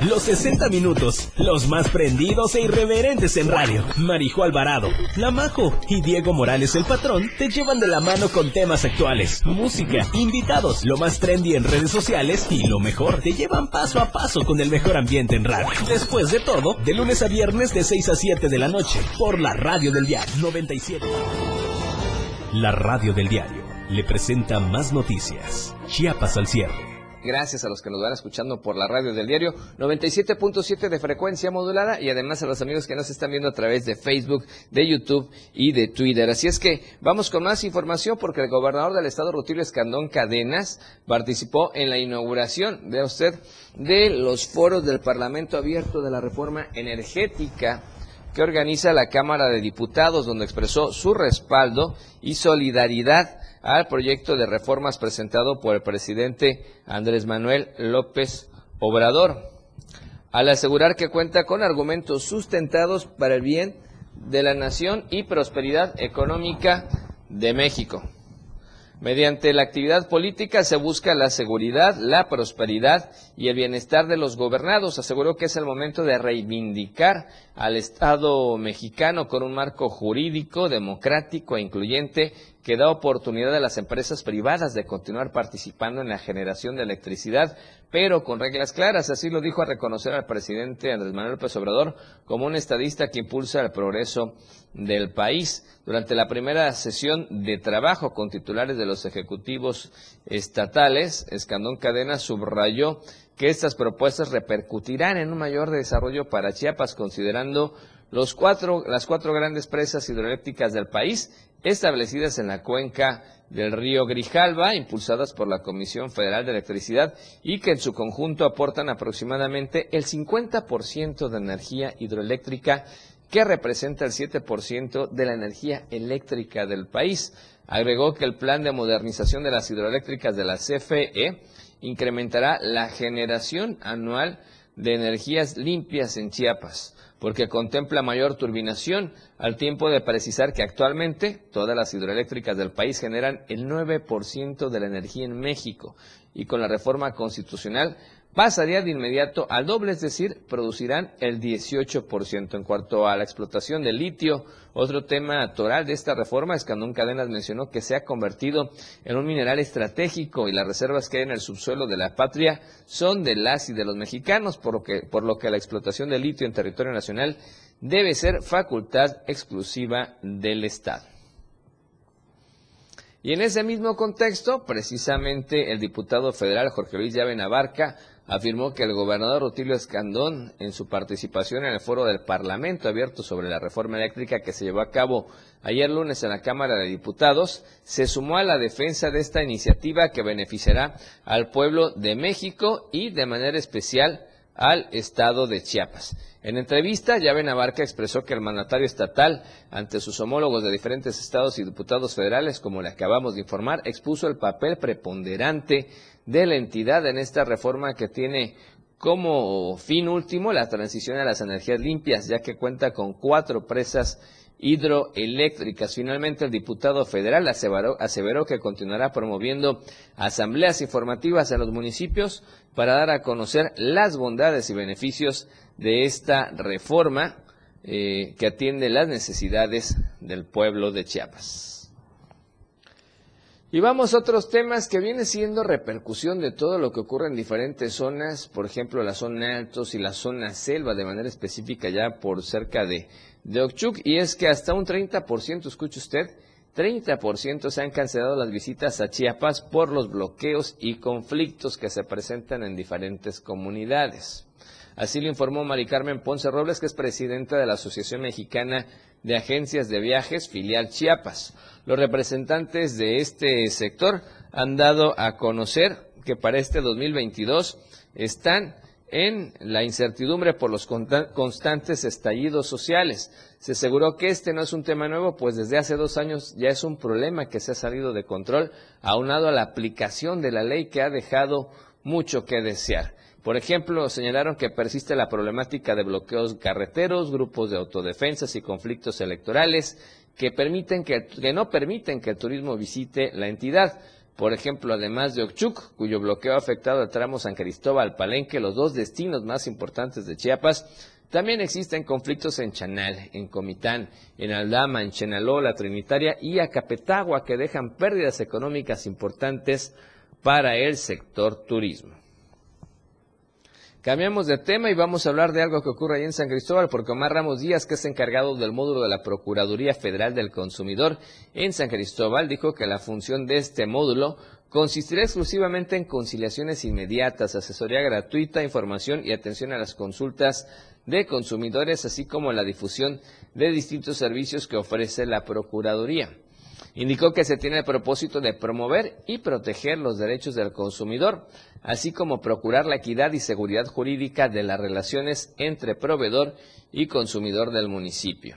Speaker 11: Los 60 minutos, los más prendidos e irreverentes en radio. Marijo Alvarado, La Majo y Diego Morales el Patrón te llevan de la mano con temas actuales, música, invitados, lo más trendy en redes sociales y lo mejor, te llevan paso a paso con el mejor ambiente en radio. Después de todo, de lunes a viernes de 6 a 7 de la noche, por la radio del diario 97.
Speaker 1: La radio del diario le presenta más noticias. Chiapas al cierre.
Speaker 5: Gracias a los que nos van escuchando por la radio del diario 97.7 de frecuencia modulada y además a los amigos que nos están viendo a través de Facebook, de YouTube y de Twitter. Así es que vamos con más información porque el gobernador del estado Rutilio Escandón Cadenas participó en la inauguración, vea usted, de los foros del Parlamento Abierto de la Reforma Energética que organiza la Cámara de Diputados, donde expresó su respaldo y solidaridad al proyecto de reformas presentado por el presidente Andrés Manuel López Obrador, al asegurar que cuenta con argumentos sustentados para el bien de la nación y prosperidad económica de México. Mediante la actividad política se busca la seguridad, la prosperidad y el bienestar de los gobernados. Aseguró que es el momento de reivindicar al Estado mexicano con un marco jurídico, democrático e incluyente que da oportunidad a las empresas privadas de continuar participando en la generación de electricidad, pero con reglas claras. Así lo dijo a reconocer al presidente Andrés Manuel López Obrador como un estadista que impulsa el progreso del país. Durante la primera sesión de trabajo con titulares de los ejecutivos estatales, Escandón Cadena subrayó que estas propuestas repercutirán en un mayor desarrollo para Chiapas, considerando los cuatro, las cuatro grandes presas hidroeléctricas del país establecidas en la cuenca del río Grijalva, impulsadas por la Comisión Federal de Electricidad y que en su conjunto aportan aproximadamente el 50% de energía hidroeléctrica que representa el 7% de la energía eléctrica del país. Agregó que el plan de modernización de las hidroeléctricas de la CFE incrementará la generación anual de energías limpias en Chiapas porque contempla mayor turbinación, al tiempo de precisar que actualmente todas las hidroeléctricas del país generan el 9% de la energía en México. Y con la reforma constitucional pasaría de inmediato al doble, es decir, producirán el 18%. En cuanto a la explotación del litio, otro tema toral de esta reforma es que Andón Cadenas mencionó que se ha convertido en un mineral estratégico y las reservas que hay en el subsuelo de la patria son de las y de los mexicanos, por lo que, por lo que la explotación del litio en territorio nacional debe ser facultad exclusiva del Estado. Y en ese mismo contexto, precisamente el diputado federal Jorge Luis Llave Navarca afirmó que el gobernador Rutilio Escandón, en su participación en el foro del Parlamento abierto sobre la reforma eléctrica que se llevó a cabo ayer lunes en la Cámara de Diputados, se sumó a la defensa de esta iniciativa que beneficiará al pueblo de México y de manera especial al estado de Chiapas. En entrevista, Llave Navarca expresó que el mandatario estatal, ante sus homólogos de diferentes estados y diputados federales, como le acabamos de informar, expuso el papel preponderante de la entidad en esta reforma que tiene como fin último la transición a las energías limpias, ya que cuenta con cuatro presas hidroeléctricas. Finalmente, el diputado federal aseveró, que continuará promoviendo asambleas informativas en los municipios para dar a conocer las bondades y beneficios de esta reforma eh, que atiende las necesidades del pueblo de Chiapas. Y vamos a otros temas que viene siendo repercusión de todo lo que ocurre en diferentes zonas, por ejemplo la zona altos y la zona selva, de manera específica ya por cerca de, de Ochuc, y es que hasta un 30%, escuche usted, 30% se han cancelado las visitas a Chiapas por los bloqueos y conflictos que se presentan en diferentes comunidades. Así lo informó Mari Carmen Ponce Robles, que es presidenta de la Asociación Mexicana de Agencias de Viajes, filial Chiapas. Los representantes de este sector han dado a conocer que para este 2022 están en la incertidumbre por los constantes estallidos sociales. Se aseguró que este no es un tema nuevo, pues desde hace dos años ya es un problema que se ha salido de control, aunado a la aplicación de la ley que ha dejado mucho que desear. Por ejemplo, señalaron que persiste la problemática de bloqueos carreteros, grupos de autodefensas y conflictos electorales que, permiten que, no permiten que el turismo visite la entidad. Por ejemplo, además de Ochuc, cuyo bloqueo ha afectado al tramo San Cristóbal Palenque, los dos destinos más importantes de Chiapas, también existen conflictos en Chanal, en Comitán, en Aldama, en Chenaló, la Trinitaria y Acapetagua que dejan pérdidas económicas importantes para el sector turismo. Cambiamos de tema y vamos a hablar de algo que ocurre ahí en San Cristóbal, porque Omar Ramos Díaz, que es encargado del módulo de la Procuraduría Federal del Consumidor en San Cristóbal, dijo que la función de este módulo consistirá exclusivamente en conciliaciones inmediatas, asesoría gratuita, información y atención a las consultas de consumidores, así como la difusión de distintos servicios que ofrece la Procuraduría. Indicó que se tiene el propósito de promover y proteger los derechos del consumidor, así como procurar la equidad y seguridad jurídica de las relaciones entre proveedor y consumidor del municipio.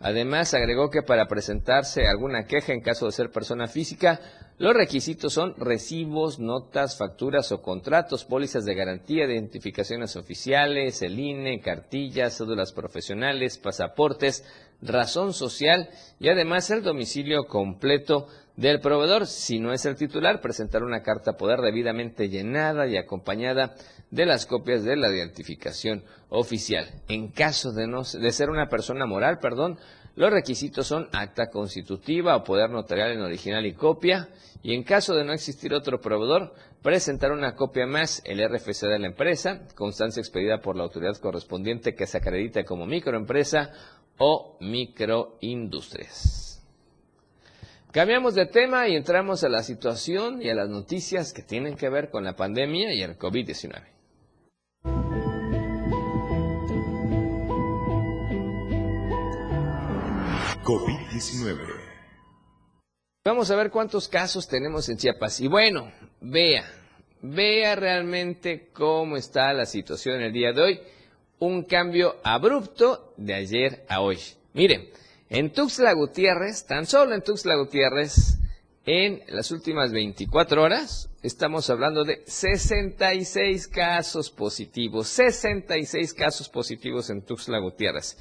Speaker 5: Además, agregó que para presentarse alguna queja en caso de ser persona física, los requisitos son recibos, notas, facturas o contratos, pólizas de garantía, identificaciones oficiales, el INE, cartillas, cédulas profesionales, pasaportes, razón social y además el domicilio completo del proveedor. Si no es el titular, presentar una carta poder debidamente llenada y acompañada de las copias de la identificación oficial. En caso de, no, de ser una persona moral, perdón, los requisitos son acta constitutiva o poder notarial en original y copia. Y en caso de no existir otro proveedor, presentar una copia más, el RFC de la empresa, constancia expedida por la autoridad correspondiente que se acredite como microempresa o microindustrias. Cambiamos de tema y entramos a la situación y a las noticias que tienen que ver con la pandemia y el COVID-19.
Speaker 1: COVID-19.
Speaker 5: Vamos a ver cuántos casos tenemos en Chiapas. Y bueno, vea, vea realmente cómo está la situación el día de hoy. Un cambio abrupto de ayer a hoy. Miren, en Tuxtla Gutiérrez, tan solo en Tuxtla Gutiérrez, en las últimas 24 horas, estamos hablando de 66 casos positivos, 66 casos positivos en Tuxtla Gutiérrez.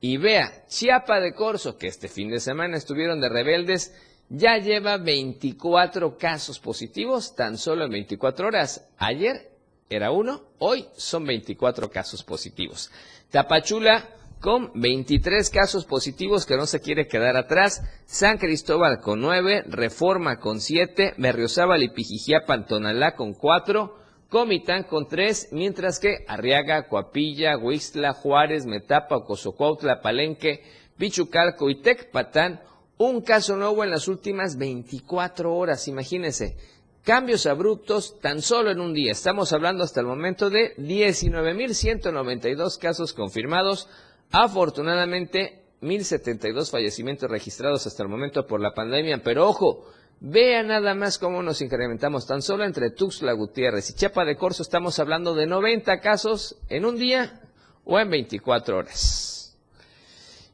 Speaker 5: Y vea, Chiapa de Corzo, que este fin de semana estuvieron de rebeldes, ya lleva 24 casos positivos tan solo en 24 horas. Ayer era uno, hoy son 24 casos positivos. Tapachula con 23 casos positivos que no se quiere quedar atrás, San Cristóbal con 9, Reforma con 7, Berriozábal y Pijijiapan Tonalá con 4, Comitán con 3, mientras que Arriaga, Coapilla, Huixtla, Juárez, Metapa, Ocosocuautla, Palenque, Pichucalco y Tecpatán, un caso nuevo en las últimas 24 horas, imagínense. Cambios abruptos tan solo en un día. Estamos hablando hasta el momento de 19.192 casos confirmados, Afortunadamente, 1.072 fallecimientos registrados hasta el momento por la pandemia, pero ojo, vea nada más cómo nos incrementamos. Tan solo entre Tuxtla Gutiérrez y Chiapa de Corzo estamos hablando de 90 casos en un día o en 24 horas.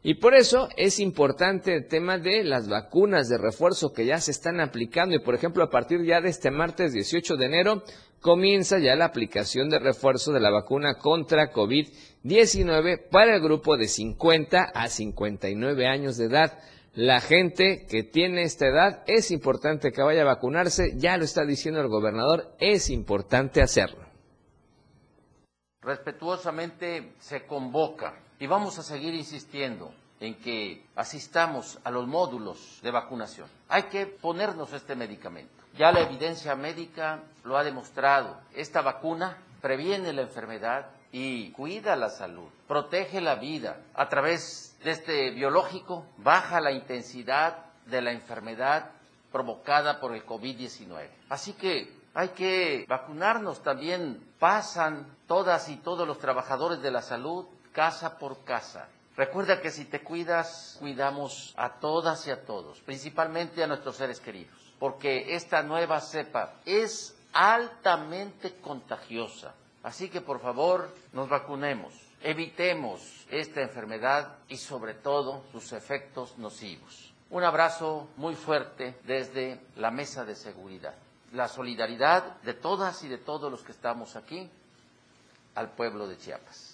Speaker 5: Y por eso es importante el tema de las vacunas de refuerzo que ya se están aplicando. Y por ejemplo, a partir ya de este martes 18 de enero, comienza ya la aplicación de refuerzo de la vacuna contra COVID-19 para el grupo de 50 a 59 años de edad. La gente que tiene esta edad es importante que vaya a vacunarse, ya lo está diciendo el gobernador, es importante hacerlo.
Speaker 2: Respetuosamente se convoca y vamos a seguir insistiendo en que asistamos a los módulos de vacunación. Hay que ponernos este medicamento. Ya la evidencia médica lo ha demostrado. Esta vacuna previene la enfermedad y cuida la salud, protege la vida. A través de este biológico baja la intensidad de la enfermedad provocada por el COVID-19. Así que hay que vacunarnos también. Pasan todas y todos los trabajadores de la salud casa por casa. Recuerda que si te cuidas, cuidamos a todas y a todos, principalmente a nuestros seres queridos, porque esta nueva cepa es altamente contagiosa. Así que por favor, nos vacunemos, evitemos esta enfermedad y sobre todo sus efectos nocivos. Un abrazo muy fuerte desde la mesa de seguridad. La solidaridad de todas y de todos los que estamos aquí al pueblo de Chiapas.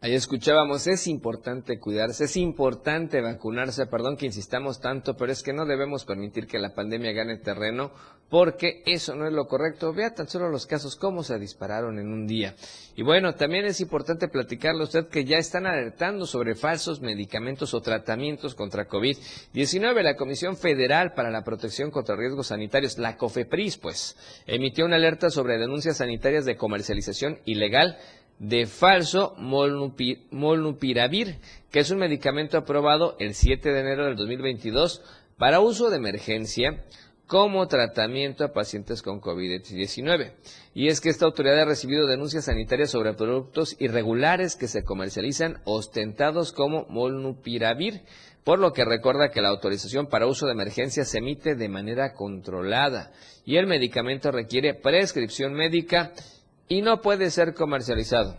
Speaker 5: Ahí escuchábamos, es importante cuidarse, es importante vacunarse, perdón que insistamos tanto, pero es que no debemos permitir que la pandemia gane terreno, porque eso no es lo correcto. Vea tan solo los casos, cómo se dispararon en un día. Y bueno, también es importante platicarle a usted que ya están alertando sobre falsos medicamentos o tratamientos contra COVID-19. La Comisión Federal para la Protección contra Riesgos Sanitarios, la COFEPRIS, pues, emitió una alerta sobre denuncias sanitarias de comercialización ilegal de falso molnupiravir, que es un medicamento aprobado el 7 de enero del 2022 para uso de emergencia como tratamiento a pacientes con COVID-19. Y es que esta autoridad ha recibido denuncias sanitarias sobre productos irregulares que se comercializan ostentados como molnupiravir, por lo que recuerda que la autorización para uso de emergencia se emite de manera controlada y el medicamento requiere prescripción médica y no puede ser comercializado.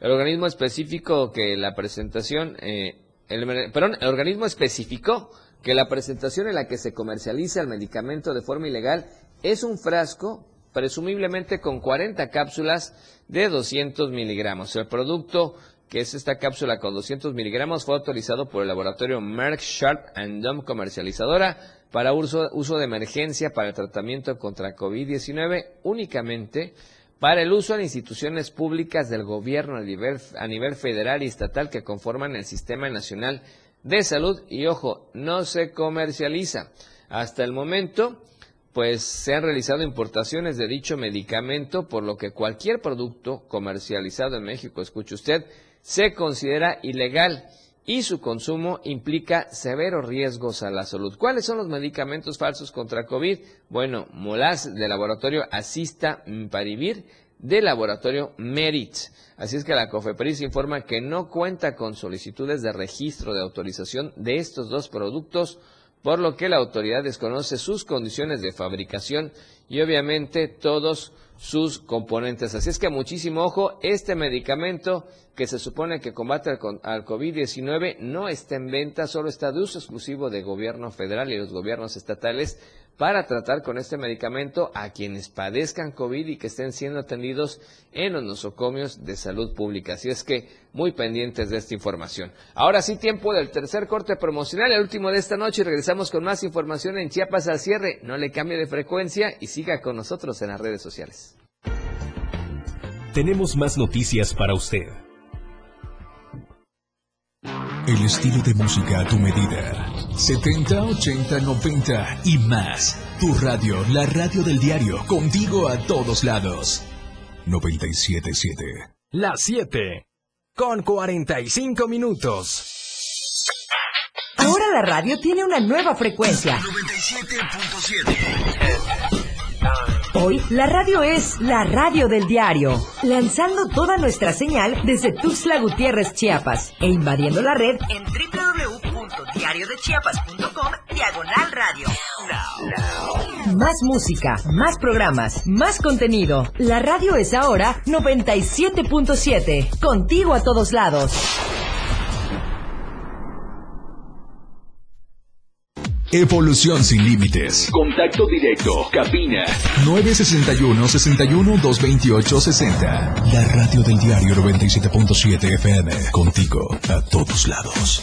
Speaker 5: El organismo específico que la presentación, eh, el, perdón, el organismo especificó que la presentación en la que se comercializa el medicamento de forma ilegal es un frasco presumiblemente con 40 cápsulas de 200 miligramos. El producto, que es esta cápsula con 200 miligramos, fue autorizado por el laboratorio Merck Sharp Dumb Comercializadora para uso, uso de emergencia para el tratamiento contra COVID-19 únicamente para el uso en instituciones públicas del gobierno a nivel, a nivel federal y estatal que conforman el Sistema Nacional de Salud y ojo, no se comercializa. Hasta el momento, pues se han realizado importaciones de dicho medicamento, por lo que cualquier producto comercializado en México, escuche usted, se considera ilegal y su consumo implica severos riesgos a la salud. ¿Cuáles son los medicamentos falsos contra COVID? Bueno, Molas del laboratorio Asista Parivir del laboratorio Merit. Así es que la COFEPRIS informa que no cuenta con solicitudes de registro de autorización de estos dos productos, por lo que la autoridad desconoce sus condiciones de fabricación y obviamente todos sus componentes. Así es que muchísimo ojo, este medicamento que se supone que combate al, COVID-19 no está en venta, solo está de uso exclusivo de gobierno federal y los gobiernos estatales para tratar con este medicamento a quienes padezcan COVID y que estén siendo atendidos en los nosocomios de salud pública. Así es que muy pendientes de esta información. Ahora sí, tiempo del tercer corte promocional, el último de esta noche, y regresamos con más información en Chiapas al cierre. No le cambie de frecuencia y siga con nosotros en las redes sociales.
Speaker 11: Tenemos más noticias para usted.
Speaker 1: El estilo de música a tu medida. 70, 80, 90 y más. Tu radio, la radio del diario, contigo a todos lados. 977.
Speaker 11: Las 7. Con 45 minutos.
Speaker 14: Ahora la radio tiene una nueva frecuencia.
Speaker 1: 97.7.
Speaker 14: Hoy la radio es la radio del diario, lanzando toda nuestra señal desde Tuxtla Gutiérrez, Chiapas, e invadiendo la red en www.diariodechiapas.com diagonal radio. Más música, más programas, más contenido. La radio es ahora 97.7, contigo a todos lados.
Speaker 1: Evolución sin límites. Contacto directo. Cabina. 961-61-228-60. La radio del diario 97.7 FM. Contigo a todos lados.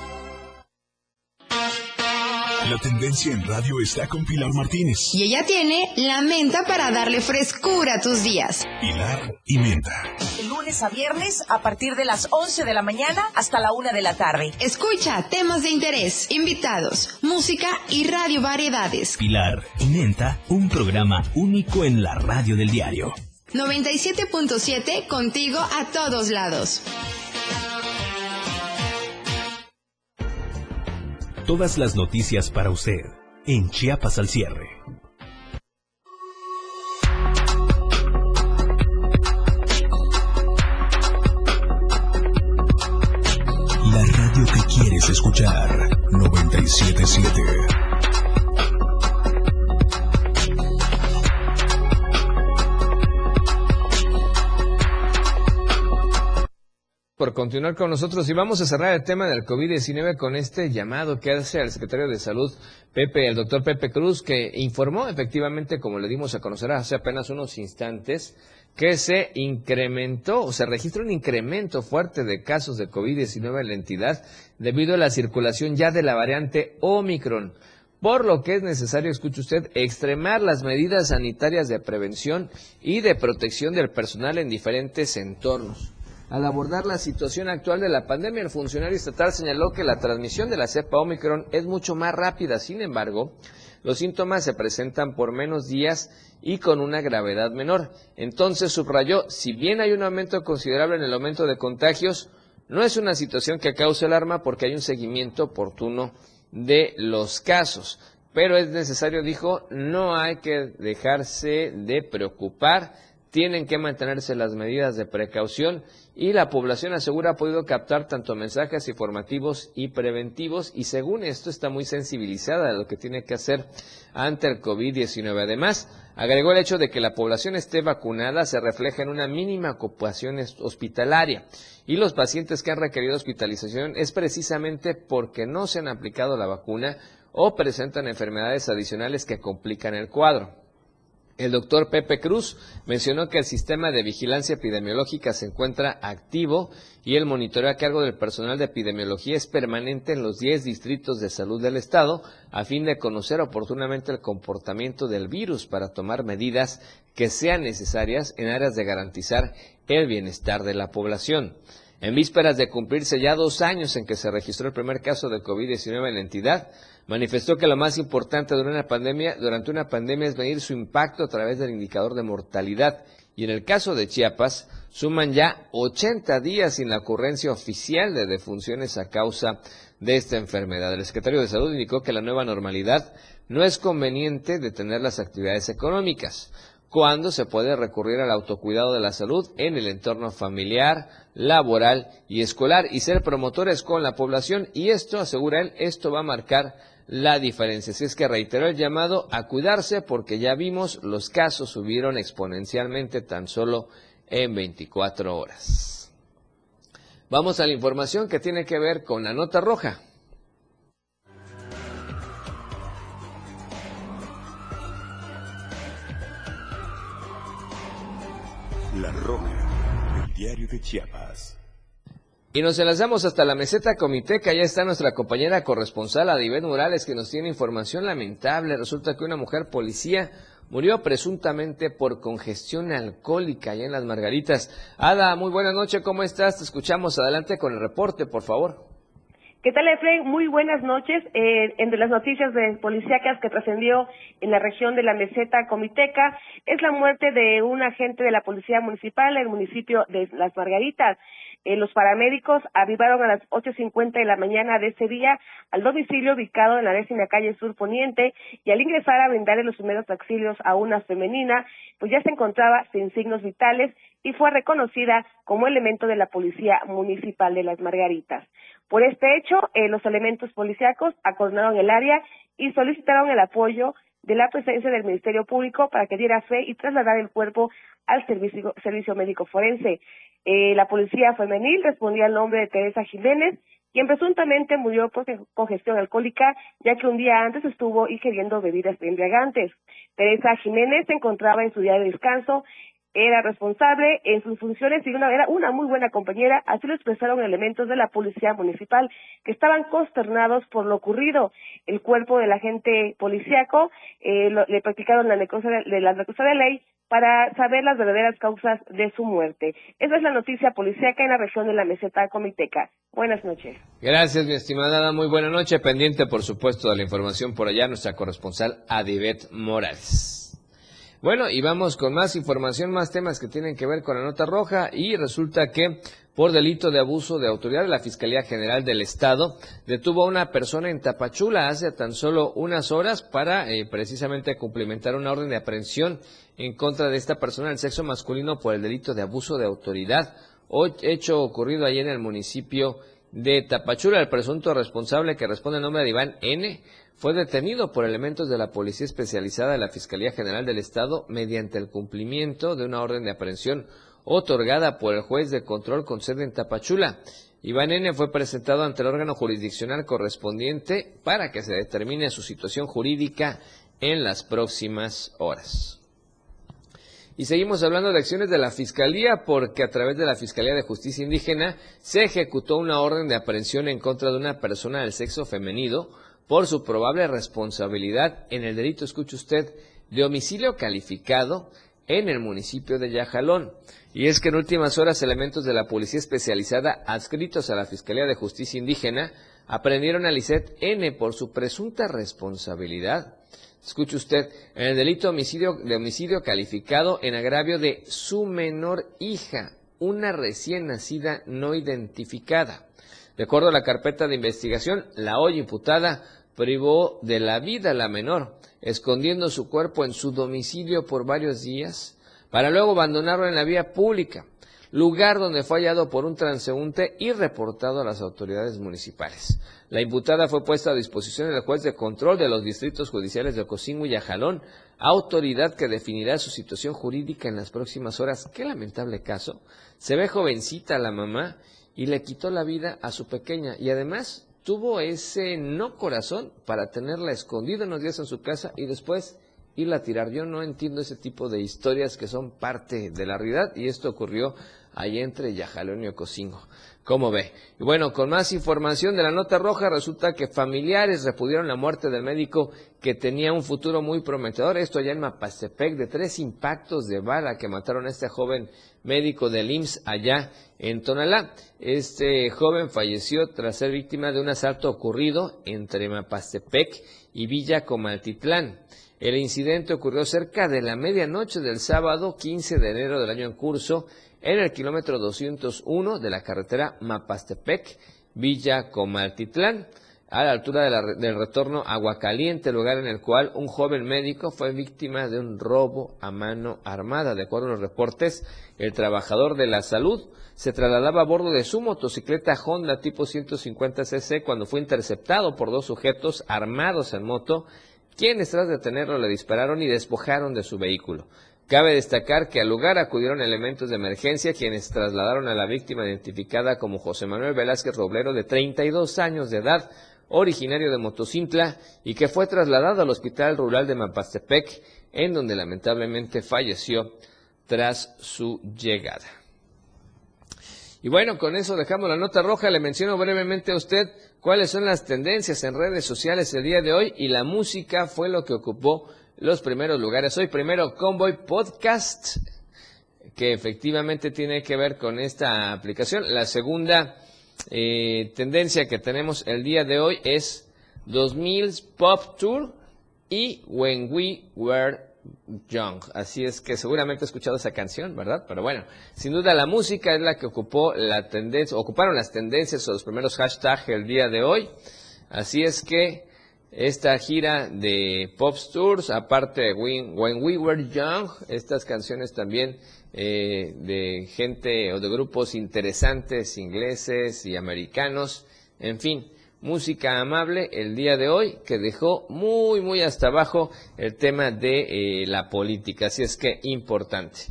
Speaker 1: La tendencia en radio está con Pilar Martínez.
Speaker 13: Y ella tiene la menta para darle frescura a tus días.
Speaker 1: Pilar y menta.
Speaker 14: lunes a viernes a partir de las 11 de la mañana hasta la 1 de la tarde.
Speaker 13: Escucha temas de interés, invitados, música y radio variedades.
Speaker 11: Pilar y menta, un programa único en la radio del diario.
Speaker 13: 97.7 contigo a todos lados.
Speaker 11: Todas las noticias para usted en Chiapas al cierre.
Speaker 1: La radio que quieres escuchar, 977.
Speaker 5: Por continuar con nosotros y vamos a cerrar el tema del COVID-19 con este llamado que hace al secretario de Salud, Pepe, el doctor Pepe Cruz, que informó efectivamente, como le dimos a conocer hace apenas unos instantes, que se incrementó o se registra un incremento fuerte de casos de COVID-19 en la entidad debido a la circulación ya de la variante Omicron por lo que es necesario, escuche usted, extremar las medidas sanitarias de prevención y de protección del personal en diferentes entornos. Al abordar la situación actual de la pandemia, el funcionario estatal señaló que la transmisión de la cepa Omicron es mucho más rápida. Sin embargo, los síntomas se presentan por menos días y con una gravedad menor. Entonces subrayó, si bien hay un aumento considerable en el aumento de contagios, no es una situación que cause alarma porque hay un seguimiento oportuno de los casos. Pero es necesario, dijo, no hay que dejarse de preocupar tienen que mantenerse las medidas de precaución y la población asegura ha podido captar tanto mensajes informativos y preventivos y según esto está muy sensibilizada de lo que tiene que hacer ante el COVID-19. Además, agregó el hecho de que la población esté vacunada se refleja en una mínima ocupación hospitalaria y los pacientes que han requerido hospitalización es precisamente porque no se han aplicado la vacuna o presentan enfermedades adicionales que complican el cuadro. El doctor Pepe Cruz mencionó que el sistema de vigilancia epidemiológica se encuentra activo y el monitoreo a cargo del personal de epidemiología es permanente en los 10 distritos de salud del Estado a fin de conocer oportunamente el comportamiento del virus para tomar medidas que sean necesarias en áreas de garantizar el bienestar de la población. En vísperas de cumplirse ya dos años en que se registró el primer caso de COVID-19 en la entidad, manifestó que lo más importante durante una pandemia, es medir su impacto a través del indicador de mortalidad. Y en el caso de Chiapas, suman ya 80 días sin la ocurrencia oficial de defunciones a causa de esta enfermedad. El secretario de Salud indicó que la nueva normalidad no es conveniente detener las actividades económicas cuando se puede recurrir al autocuidado de la salud en el entorno familiar, laboral y escolar y ser promotores con la población y esto, asegura él, esto va a marcar la diferencia. Si es que reiteró el llamado a cuidarse porque ya vimos los casos subieron exponencialmente tan solo en 24 horas. Vamos a la información que tiene que ver con la nota roja.
Speaker 1: Diario de Chiapas.
Speaker 5: Y nos enlazamos hasta la meseta Comiteca. Ya está nuestra compañera corresponsal Adibet Morales que nos tiene información lamentable. Resulta que una mujer policía murió presuntamente por congestión alcohólica allá en Las Margaritas. Ada, muy buena noche, ¿cómo estás? Te escuchamos adelante con el reporte, por favor.
Speaker 17: ¿Qué tal, Efraín? Muy buenas noches. Eh, entre las noticias de policíacas que trascendió en la región de la meseta Comiteca es la muerte de un agente de la Policía Municipal en el municipio de Las Margaritas. Eh, los paramédicos arribaron a las 8.50 de la mañana de ese día al domicilio ubicado en la décima calle Sur Poniente y al ingresar a brindarle los primeros auxilios a una femenina, pues ya se encontraba sin signos vitales y fue reconocida como elemento de la Policía Municipal de Las Margaritas. Por este hecho, eh, los elementos policíacos acordonaron el área y solicitaron el apoyo de la presencia del Ministerio Público para que diera fe y trasladar el cuerpo al servicio, médico forense. Eh, la policía femenil respondía al nombre de Teresa Jiménez, quien presuntamente murió por congestión alcohólica, ya que un día antes estuvo ingiriendo bebidas embriagantes. Teresa Jiménez se encontraba en su día de descanso era responsable en sus funciones y una, era una muy buena compañera, así lo expresaron elementos de la policía municipal que estaban consternados por lo ocurrido. El cuerpo del agente policíaco eh, le practicaron la necrosia de, la necrosia de ley para saber las verdaderas causas de su muerte. Esa es la noticia policíaca en la región de la meseta comiteca. Buenas noches.
Speaker 5: Gracias, mi estimada. Muy buena noche. Pendiente, por supuesto, de la información por allá, nuestra corresponsal Adibet Morales. Bueno, y vamos con más información, más temas que tienen que ver con la nota roja. Y resulta que por delito de abuso de autoridad la Fiscalía General del Estado detuvo a una persona en Tapachula hace tan solo unas horas para eh, precisamente cumplimentar una orden de aprehensión en contra de esta persona del sexo masculino por el delito de abuso de autoridad, hecho ocurrido ahí en el municipio de Tapachula. El presunto responsable que responde al nombre de Iván N fue detenido por elementos de la Policía Especializada de la Fiscalía General del Estado mediante el cumplimiento de una orden de aprehensión otorgada por el juez de control con sede en Tapachula. Iván N. fue presentado ante el órgano jurisdiccional correspondiente para que se determine su situación jurídica en las próximas horas. Y seguimos hablando de acciones de la Fiscalía porque a través de la Fiscalía de Justicia Indígena se ejecutó una orden de aprehensión en contra de una persona del sexo femenino por su probable responsabilidad en el delito, escuche usted, de homicidio calificado en el municipio de Yajalón. Y es que en últimas horas elementos de la policía especializada adscritos a la Fiscalía de Justicia Indígena aprendieron a Lisette N por su presunta responsabilidad. Escuche usted, en el delito homicidio, de homicidio calificado en agravio de su menor hija, una recién nacida no identificada. De acuerdo a la carpeta de investigación, la hoy imputada privó de la vida a la menor, escondiendo su cuerpo en su domicilio por varios días para luego abandonarlo en la vía pública lugar donde fue hallado por un transeúnte y reportado a las autoridades municipales. La imputada fue puesta a disposición del juez de control de los distritos judiciales de Ocosingo y Ajalón, autoridad que definirá su situación jurídica en las próximas horas. Qué lamentable caso. Se ve jovencita la mamá y le quitó la vida a su pequeña y además tuvo ese no corazón para tenerla escondida unos días en su casa y después irla a tirar. Yo no entiendo ese tipo de historias que son parte de la realidad y esto ocurrió ahí entre Yajalón y Ocosingo. ¿Cómo ve? Y bueno, con más información de la nota roja, resulta que familiares repudieron la muerte del médico que tenía un futuro muy prometedor. Esto allá en Mapastepec, de tres impactos de bala que mataron a este joven médico del IMSS allá en Tonalá. Este joven falleció tras ser víctima de un asalto ocurrido entre Mapastepec y Villa Comaltitlán. El incidente ocurrió cerca de la medianoche del sábado 15 de enero del año en curso en el kilómetro 201 de la carretera Mapastepec, Villa Comaltitlán, a la altura del retorno Aguacaliente, lugar en el cual un joven médico fue víctima de un robo a mano armada. De acuerdo a los reportes, el trabajador de la salud se trasladaba a bordo de su motocicleta Honda tipo 150cc cuando fue interceptado por dos sujetos armados en moto, quienes tras detenerlo le dispararon y despojaron de su vehículo. Cabe destacar que al lugar acudieron elementos de emergencia quienes trasladaron a la víctima identificada como José Manuel Velázquez Roblero de 32 años de edad, originario de Motocintla y que fue trasladado al Hospital Rural de Mapastepec, en donde lamentablemente falleció tras su llegada. Y bueno, con eso dejamos la nota roja. Le menciono brevemente a usted cuáles son las tendencias en redes sociales el día de hoy y la música fue lo que ocupó los primeros lugares. Hoy primero Convoy Podcast, que efectivamente tiene que ver con esta aplicación. La segunda eh, tendencia que tenemos el día de hoy es 2000 Pop Tour y When We Were Young. Así es que seguramente he escuchado esa canción, ¿verdad? Pero bueno, sin duda la música es la que ocupó la tendencia, ocuparon las tendencias o los primeros hashtags el día de hoy. Así es que esta gira de Pop Tours, aparte de When, We Were Young, estas canciones también eh, de gente o de grupos interesantes ingleses y americanos, en fin, música amable el día de hoy que dejó muy muy hasta abajo el tema de eh, la política, así es que importante.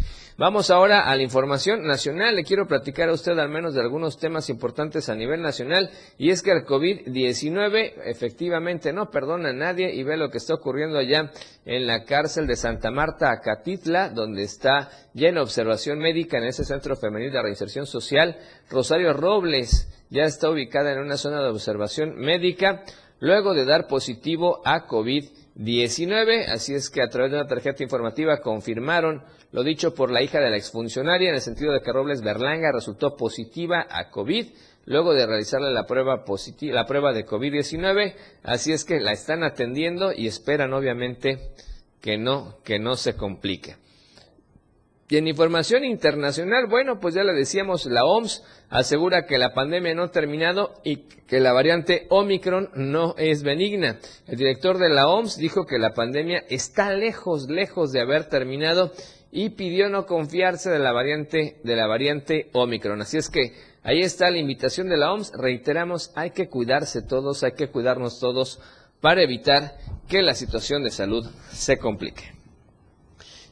Speaker 5: Vamos ahora a la información nacional. Le quiero platicar a usted al menos de algunos temas importantes a nivel nacional y es que el COVID-19 efectivamente no perdona a nadie y ve lo que está ocurriendo allá en la cárcel de Santa Marta, Acatitla, donde está llena observación médica en ese centro femenil de reinserción social. Rosario Robles ya está ubicada en una zona de observación médica luego de dar positivo a COVID-19. Así es que a través de una tarjeta informativa confirmaron lo dicho por la hija de la exfuncionaria en el sentido de que Robles Berlanga resultó positiva a COVID luego de realizarle la prueba positiva, la prueba de COVID-19, así es que la están atendiendo y esperan obviamente que no que no se complique. Y en información internacional, bueno, pues ya le decíamos, la OMS asegura que la pandemia no ha terminado y que la variante Omicron no es benigna. El director de la OMS dijo que la pandemia está lejos, lejos de haber terminado y pidió no confiarse de la variante de la variante Omicron. Así es que ahí está la invitación de la OMS. Reiteramos, hay que cuidarse todos, hay que cuidarnos todos para evitar que la situación de salud se complique.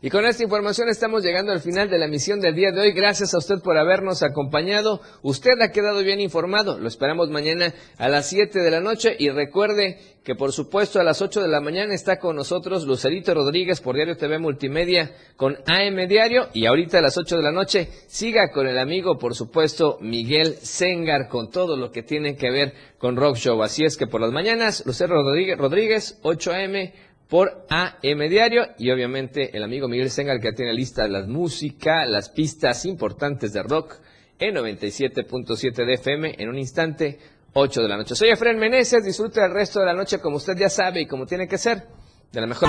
Speaker 5: Y con esta información estamos llegando al final de la misión del día de hoy. Gracias a usted por habernos acompañado. Usted ha quedado bien informado. Lo esperamos mañana a las 7 de la noche y recuerde que por supuesto a las 8 de la mañana está con nosotros Lucerito Rodríguez por Diario TV Multimedia con AM Diario y ahorita a las 8 de la noche siga con el amigo por supuesto Miguel Sengar con todo lo que tiene que ver con Rock Show. Así es que por las mañanas Lucero Rodríguez, Rodríguez 8 AM por AM Diario y obviamente el amigo Miguel Sengal que tiene lista las música, las pistas importantes de rock en 97.7 de FM en un instante, 8 de la noche. Soy Efraín Meneses, disfrute el resto de la noche como usted ya sabe y como tiene que ser, de la mejor